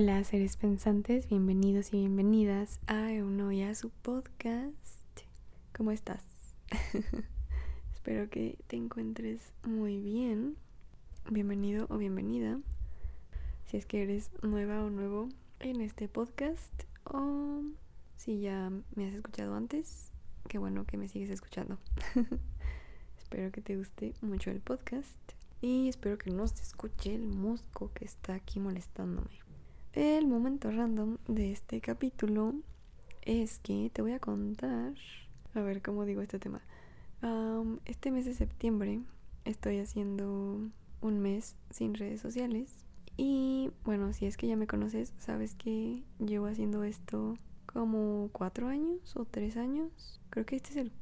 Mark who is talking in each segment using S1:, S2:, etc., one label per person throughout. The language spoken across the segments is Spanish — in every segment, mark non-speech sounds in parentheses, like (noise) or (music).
S1: Hola seres pensantes, bienvenidos y bienvenidas a Uno y a su podcast. ¿Cómo estás? (laughs) Espero que te encuentres muy bien. Bienvenido o bienvenida. Si es que eres nueva o nuevo en este podcast o si ya me has escuchado antes, qué bueno que me sigues escuchando. (laughs) espero que te guste mucho el podcast y espero que no se escuche el mosco que está aquí molestándome. El momento random de este capítulo es que te voy a contar, a ver cómo digo este tema. este mes de septiembre estoy haciendo un mes sin redes sociales y bueno, si es que ya me conoces, sabes que llevo haciendo esto como cuatro años o tres años. Creo que este es el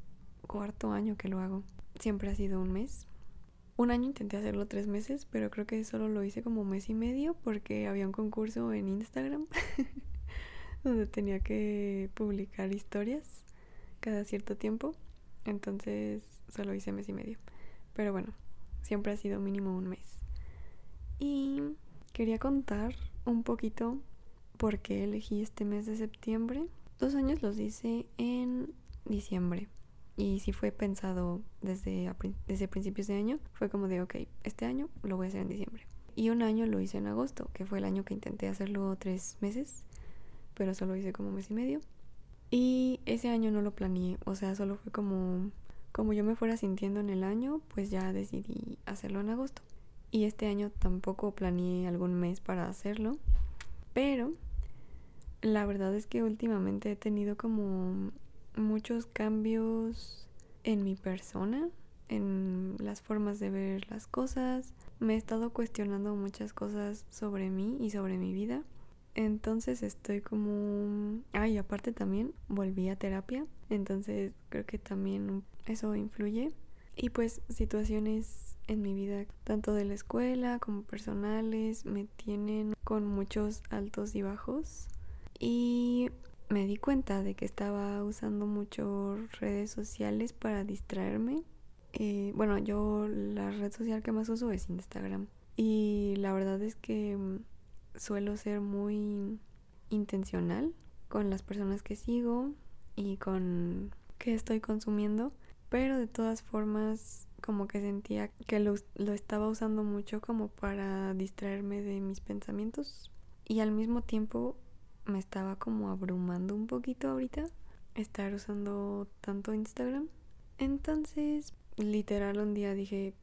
S1: cuarto año que lo hago. Siempre ha sido un mes. Un año intenté hacerlo tres meses, pero creo que solo lo hice como mes y medio porque había un concurso en Instagram (laughs) donde tenía que publicar historias cada cierto tiempo. Entonces solo hice mes y medio. Pero bueno, siempre ha sido mínimo un mes. Y quería contar un poquito por qué elegí este mes de septiembre. Dos años los hice en diciembre. Y si fue pensado desde, desde principios de año. Fue como de, ok, este año lo voy a hacer en diciembre. Y un año lo hice en agosto, que fue el año que intenté hacerlo tres meses, pero solo hice como mes y medio. Y ese año no lo planeé, o sea, solo fue como, como yo me fuera sintiendo en el año, pues ya decidí hacerlo en agosto. Y este año tampoco planeé algún mes para hacerlo, pero la verdad es que últimamente he tenido como muchos cambios en mi persona, en las formas de ver las cosas. Me he estado cuestionando muchas cosas sobre mí y sobre mi vida. Entonces estoy como... Ay, aparte también volví a terapia. Entonces creo que también eso influye. Y pues situaciones en mi vida, tanto de la escuela como personales, me tienen con muchos altos y bajos. Y me di cuenta de que estaba usando mucho redes sociales para distraerme. Bueno, yo la red social que más uso es Instagram. Y la verdad es que mm, suelo ser muy intencional con las personas que sigo y con qué estoy consumiendo. Pero de todas formas, como que sentía que lo, lo estaba usando mucho como para distraerme de mis pensamientos. Y al mismo tiempo me estaba como abrumando un poquito ahorita estar usando tanto Instagram. Entonces, literal un día dije,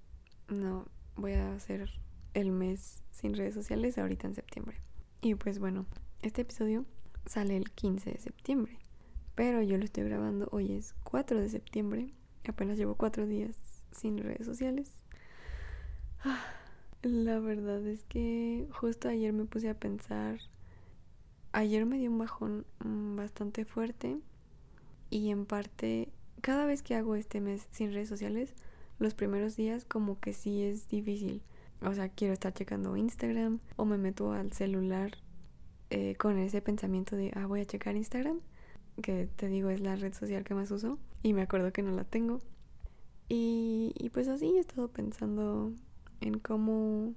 S1: no, voy a hacer el mes sin redes sociales ahorita en septiembre. Y pues bueno, este episodio sale el 15 de septiembre. Pero yo lo estoy grabando, hoy es 4 de septiembre. Apenas llevo 4 días sin redes sociales. La verdad es que justo ayer me puse a pensar ayer me dio un bajón mm, bastante fuerte y en parte cada vez que hago este mes sin redes sociales, los primeros días como que sí es difícil. O sea, quiero estar checando Instagram o me meto al celular eh, con ese pensamiento de, ah, voy a checar Instagram, que te digo es la red social que más uso y me acuerdo que no la tengo. Y, y pues así he estado pensando en cómo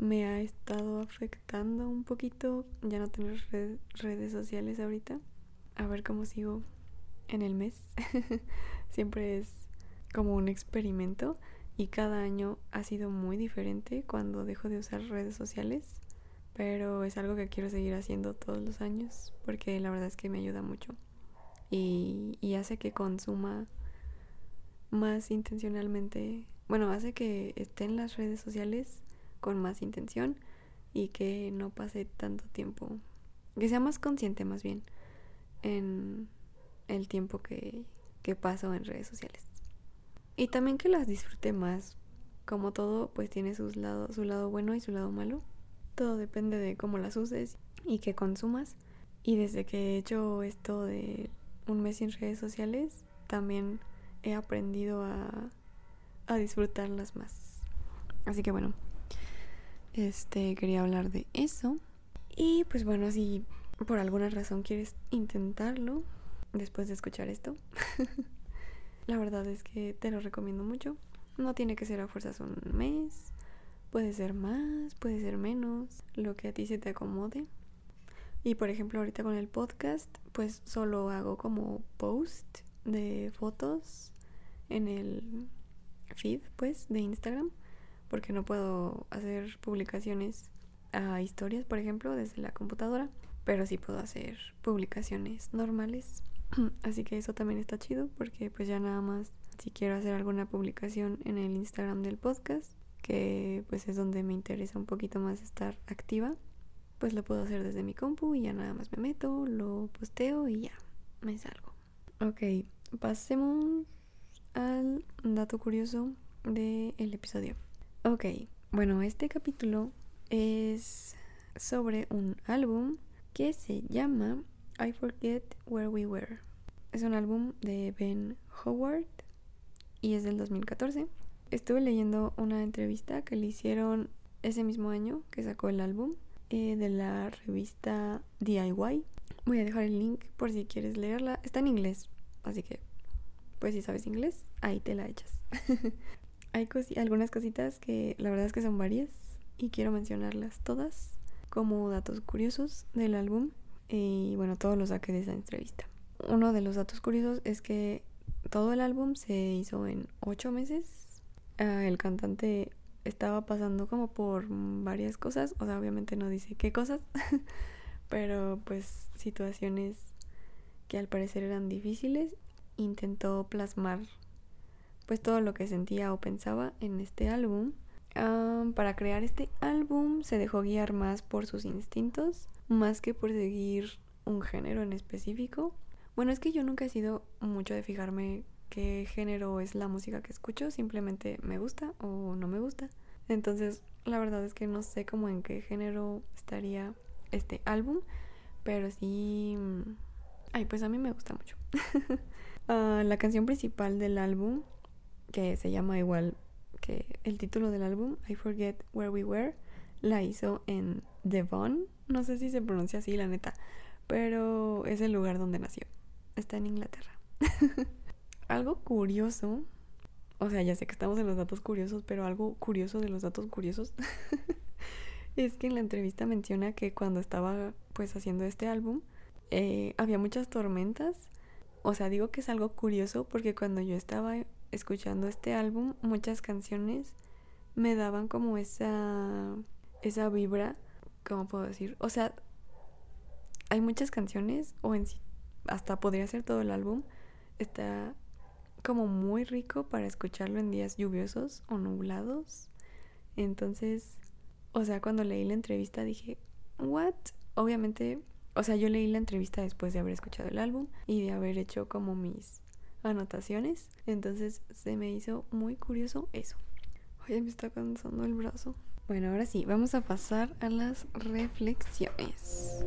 S1: me ha estado afectando un poquito ya no tener redes sociales ahorita. A ver cómo sigo en el mes. (laughs) Siempre es como un experimento y cada año ha sido muy diferente cuando dejo de usar redes sociales. Pero es algo que quiero seguir haciendo todos los años porque la verdad es que me ayuda mucho y, y hace que consuma más intencionalmente. Bueno, hace que esté en las redes sociales con más intención y que no pase tanto tiempo, que sea más consciente más bien en el tiempo que, que paso en redes sociales. Y también que las disfrute más. Como todo, pues tiene sus lado, su lado bueno y su lado malo. Todo depende de cómo las uses y qué consumas. Y desde que he hecho esto de un mes sin redes sociales, también he aprendido a, a disfrutarlas más. Así que bueno, este, quería hablar de eso. Y pues bueno, si por alguna razón quieres intentarlo después de escuchar esto, (laughs) la verdad es que te lo recomiendo mucho. No tiene que ser a fuerzas un mes, Puede ser más, puede ser menos, lo que a ti se te acomode. Y por ejemplo, ahorita con el podcast, pues solo hago como post de fotos en el feed, pues, de Instagram, porque no puedo hacer publicaciones a historias, por ejemplo, desde la computadora, pero sí puedo hacer publicaciones normales. (clears throat) Así que eso también está chido, porque pues ya nada más si quiero hacer alguna publicación en el Instagram del podcast, que pues es donde me interesa un poquito más estar activa, pues lo puedo hacer desde mi compu y ya nada más me meto, lo posteo y ya, me salgo. Ok, pasemos al dato curioso del episodio. Ok, bueno, este capítulo es sobre un álbum que se llama I Forget Where We Were. Es un álbum de Ben Howard y es del 2014. Estuve leyendo una entrevista que le hicieron ese mismo año que sacó el álbum eh, de la revista DIY. Voy a dejar el link por si quieres leerla. Está en inglés, así que pues si sabes inglés, ahí te la echas. (laughs) Hay algunas cositas que la verdad es que son varias y quiero mencionarlas todas como datos curiosos del álbum y bueno, todo lo saqué de esa entrevista. Uno de los datos curiosos es que todo el álbum se hizo en ocho meses. Ah, el cantante estaba pasando como por varias cosas, o sea, obviamente no dice qué cosas, (laughs) pero pues situaciones que al parecer eran difíciles, intentó plasmar pues todo lo que sentía o pensaba en este álbum. para crear este álbum se dejó guiar más por sus instintos, más que por seguir un género en específico. Bueno, es que yo nunca he sido mucho de fijarme qué género es la música que escucho, simplemente me gusta o no me gusta. Entonces, la verdad es que no sé cómo en qué género estaría este álbum, pero sí... Mm, ay, pues a mí me gusta mucho. (laughs) Ah, la canción principal del álbum, que se llama igual que el título del álbum, I Forget Where We Were, la hizo en Devon. No sé si se pronuncia así, la neta, pero es el lugar donde nació. Está en Inglaterra. (laughs) algo curioso, o sea, ya sé que estamos en los datos curiosos, pero algo curioso de los datos curiosos (laughs) es que en la entrevista menciona que cuando estaba pues haciendo este álbum eh, había muchas tormentas. O sea, digo que es algo curioso porque cuando yo estaba escuchando este álbum, muchas canciones me daban como esa esa vibra, ¿cómo puedo decir? O sea, hay muchas canciones o en sí hasta podría ser todo el álbum está como muy rico para escucharlo en días lluviosos o nublados. Entonces, o sea, cuando leí la entrevista dije, ¿what? Obviamente, o sea, yo leí la entrevista después de haber escuchado el álbum y de haber hecho como mis anotaciones. Entonces se me hizo muy curioso eso. Oye, me está cansando el brazo. Bueno, ahora sí, vamos a pasar a las reflexiones.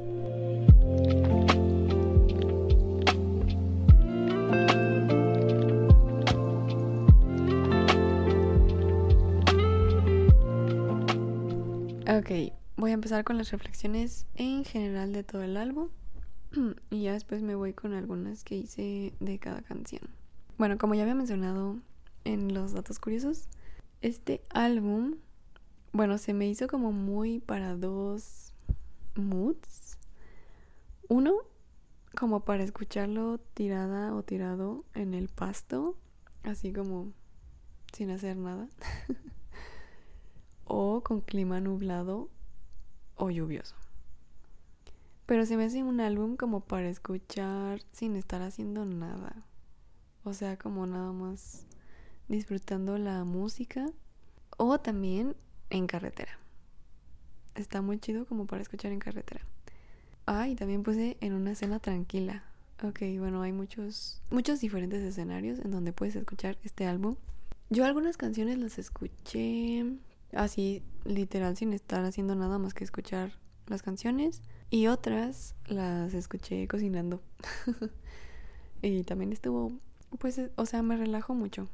S1: Ok, voy a empezar con las reflexiones en general de todo el álbum (clears throat) y ya después me voy con algunas que hice de cada canción. Bueno, como ya había mencionado en los datos curiosos, este álbum, bueno, se me hizo como muy para dos moods. Uno, como para escucharlo tirada o tirado en el pasto, así como sin hacer nada. (laughs) o con clima nublado o lluvioso. Pero se me hace un álbum como para escuchar sin estar haciendo nada. O sea, como nada más disfrutando la música o también en carretera. Está muy chido como para escuchar en carretera. Ah, y también puse en una escena tranquila. Ok, bueno, hay muchos, muchos diferentes escenarios en donde puedes escuchar este álbum. Yo algunas canciones las escuché así literal sin estar haciendo nada más que escuchar las canciones y otras las escuché cocinando. (laughs) y también estuvo, pues, o sea, me relajo mucho.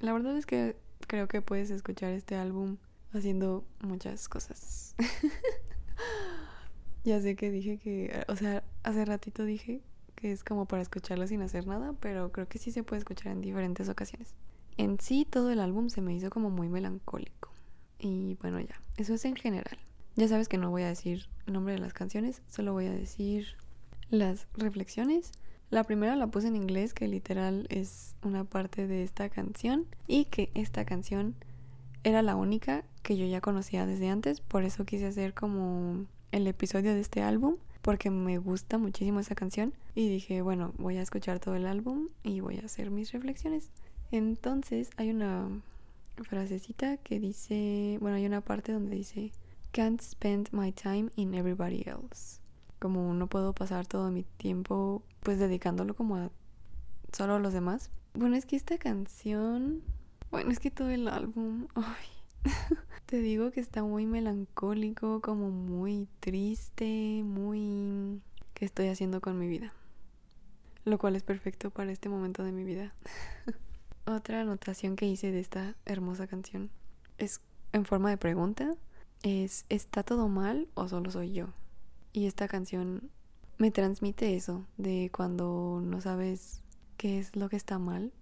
S1: La verdad es que creo que puedes escuchar este álbum haciendo muchas cosas. (laughs) ya sé que dije que, o sea, hace ratito dije que es como para escucharlo sin hacer nada, pero creo que sí se puede escuchar en diferentes ocasiones. En sí, todo el álbum se me hizo como muy melancólico Y bueno, ya, eso es en general. Ya sabes que no voy a decir el nombre de las canciones, solo voy a decir las reflexiones. La primera la puse en inglés, que literal es una parte de esta canción, y que esta canción era la única que yo ya conocía desde antes, por eso quise hacer como el episodio de este álbum, porque me gusta muchísimo esa canción, y dije, bueno, voy a escuchar todo el álbum y voy a hacer mis reflexiones. Entonces hay una frasecita que dice, bueno, hay una parte donde dice, can't spend my time in everybody else. Como no puedo pasar todo mi tiempo pues dedicándolo como a solo a los demás. Bueno, es que esta canción, bueno, es que todo el álbum, (laughs) ay, te digo que está muy melancólico, como muy triste, muy... ¿Qué estoy haciendo con mi vida? Lo cual es perfecto para este momento de mi vida. (laughs) Otra anotación que hice de esta hermosa canción es en forma de pregunta. Es, ¿está todo mal o solo soy yo? Y esta canción me transmite eso, de cuando no sabes qué es lo que está mal,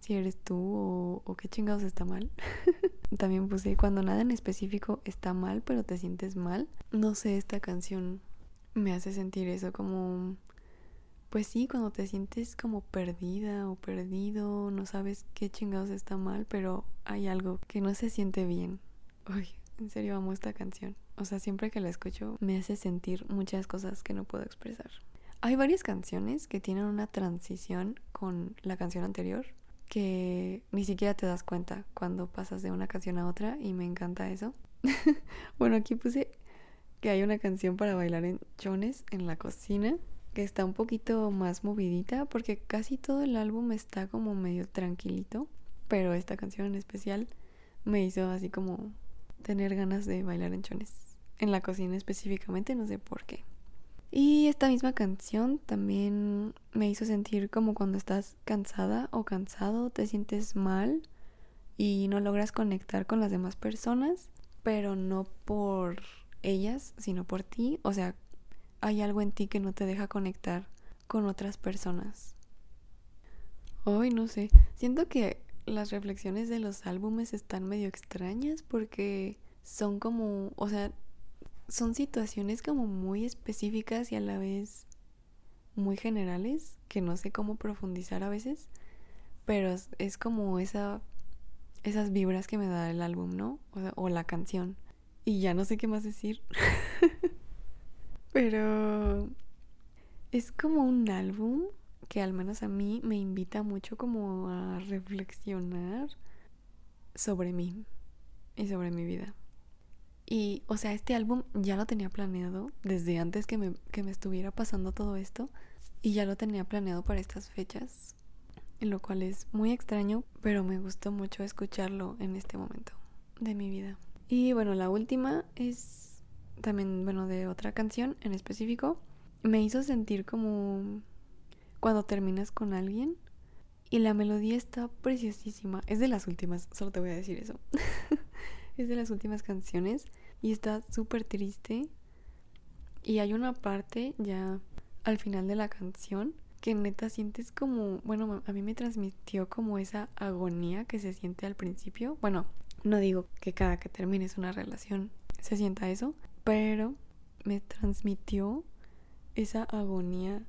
S1: si eres tú o, qué chingados está mal. (laughs) También puse cuando nada en específico está mal, pero te sientes mal. No sé, esta canción me hace sentir eso como pues sí, cuando te sientes como perdida o perdido, no sabes qué chingados está mal, pero hay algo que no se siente bien. Uy, en serio amo esta canción. O sea, siempre que la escucho me hace sentir muchas cosas que no puedo expresar. Hay varias canciones que tienen una transición con la canción anterior que ni siquiera te das cuenta cuando pasas de una canción a otra y me encanta eso. (laughs) bueno, aquí puse que hay una canción para bailar en chones en la cocina que está un poquito más movidita porque casi todo el álbum está como medio tranquilito, pero esta canción en especial me hizo así como tener ganas de bailar en chones. En la cocina específicamente, no sé por qué. Y esta misma canción también me hizo sentir como cuando estás cansada o cansado, te sientes mal y no logras conectar con las demás personas, pero no por ellas, sino por ti. O sea, hay algo en ti que no te deja conectar con otras personas. Hoy no sé, siento que las reflexiones de los álbumes están medio extrañas porque son como, o sea, son situaciones como muy específicas y a la vez muy generales que no sé cómo profundizar a veces, pero es, como esa esas vibras que me da el álbum, ¿no? O, sea, o la canción. Y ya no sé qué más decir. (laughs) Pero es como un álbum que al menos a mí me invita mucho como a reflexionar sobre mí y sobre mi vida. Y, o sea, este álbum ya lo tenía planeado desde antes que me, que me estuviera pasando todo esto. Y ya lo tenía planeado para estas fechas. Lo cual es muy extraño, pero me gustó mucho escucharlo en este momento de mi vida. Y bueno, la última es también, bueno, de otra canción en específico, me hizo sentir como cuando terminas con alguien y la melodía está preciosísima. Es de las últimas, solo te voy a decir eso. (laughs) es de las últimas canciones y está súper triste. Y hay una parte ya al final de la canción que neta sientes como, bueno, a mí me transmitió como esa agonía que se siente al principio. Bueno, no digo que cada que termines una relación se sienta eso, pero me transmitió esa agonía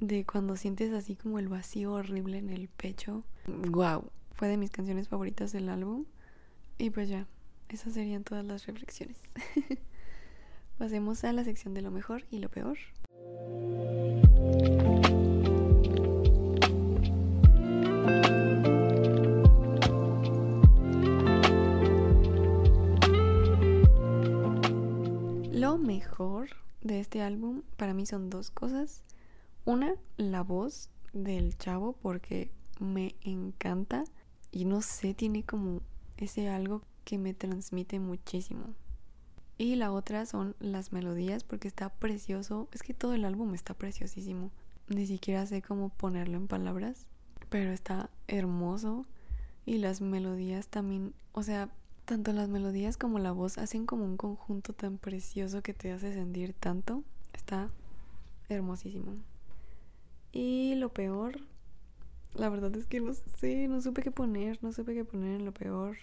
S1: de cuando sientes así como el vacío horrible en el pecho. Wow, fue de mis canciones favoritas del álbum. Y pues ya, esas serían todas las reflexiones. (laughs) Pasemos a la sección de lo mejor y lo peor. mejor de este álbum para mí son dos cosas. Una, la voz del chavo porque me encanta y no sé, tiene como ese algo que me transmite muchísimo. Y la otra son las melodías porque está precioso. Es que todo el álbum está preciosísimo. Ni siquiera sé cómo ponerlo en palabras, pero está hermoso. Y las melodías también, o sea, tanto las melodías como la voz hacen como un conjunto tan precioso que te hace sentir tanto. Está hermosísimo. Y lo peor, la verdad es que no sé, no supe qué poner, no supe qué poner en lo peor.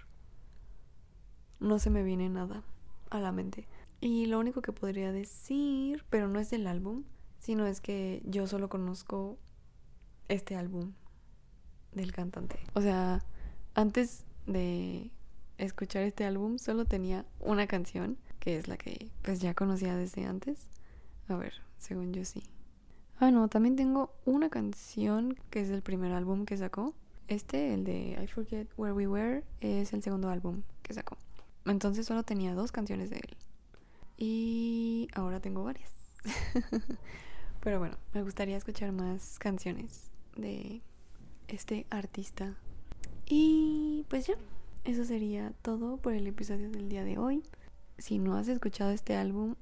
S1: no se me viene nada a la mente. Y lo único que podría decir, pero no es del álbum, sino es que yo solo conozco este álbum del cantante. O sea, antes de escuchar este álbum solo tenía una canción, que es la que pues ya conocía desde antes. A ver, según yo sí. Ah, no, también tengo una canción que es del primer álbum que sacó. Este, el de I Forget Where We Were, es el segundo álbum que sacó. Entonces solo tenía dos canciones de él. Y ahora tengo varias. (laughs) Pero bueno, me gustaría escuchar más canciones de este artista. Y pues ya, eso sería todo por el episodio del día de hoy. Si no has escuchado este álbum,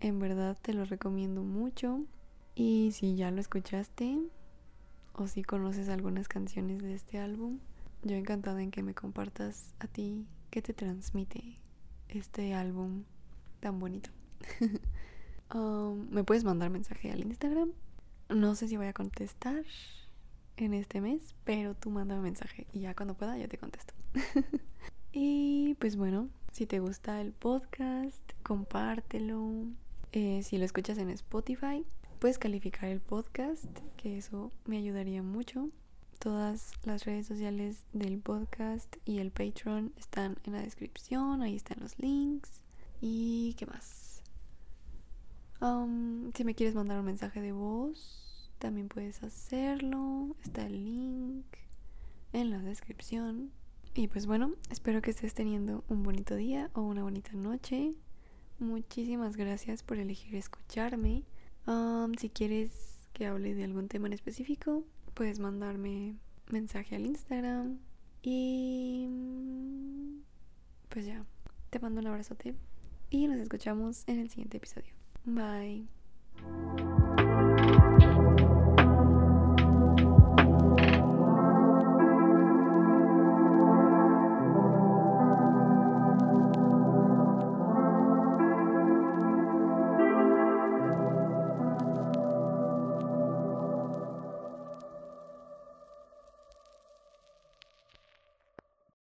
S1: en verdad te lo recomiendo mucho. Y si ya lo escuchaste o si conoces algunas canciones de este álbum, yo encantada en que me compartas a ti qué te transmite este álbum tan bonito. (laughs) Um, me puedes mandar mensaje al Instagram. No sé si voy a contestar en este mes, pero tú mándame mensaje y ya cuando pueda yo te contesto. (laughs) y pues bueno, si te gusta el podcast, compártelo. Eh, si lo escuchas en Spotify, puedes calificar el podcast, que eso me ayudaría mucho. Todas las redes sociales del podcast y el Patreon están en la descripción, ahí están los links. ¿Y qué más? Um, si me quieres mandar un mensaje de voz, también puedes hacerlo. Está el link en la descripción. Y pues bueno, espero que estés teniendo un bonito día o una bonita noche. Muchísimas gracias por elegir escucharme. Um, si quieres que hable de algún tema en específico, puedes mandarme mensaje al Instagram. Y pues ya, te mando un abrazote y nos escuchamos en el siguiente episodio. Bye.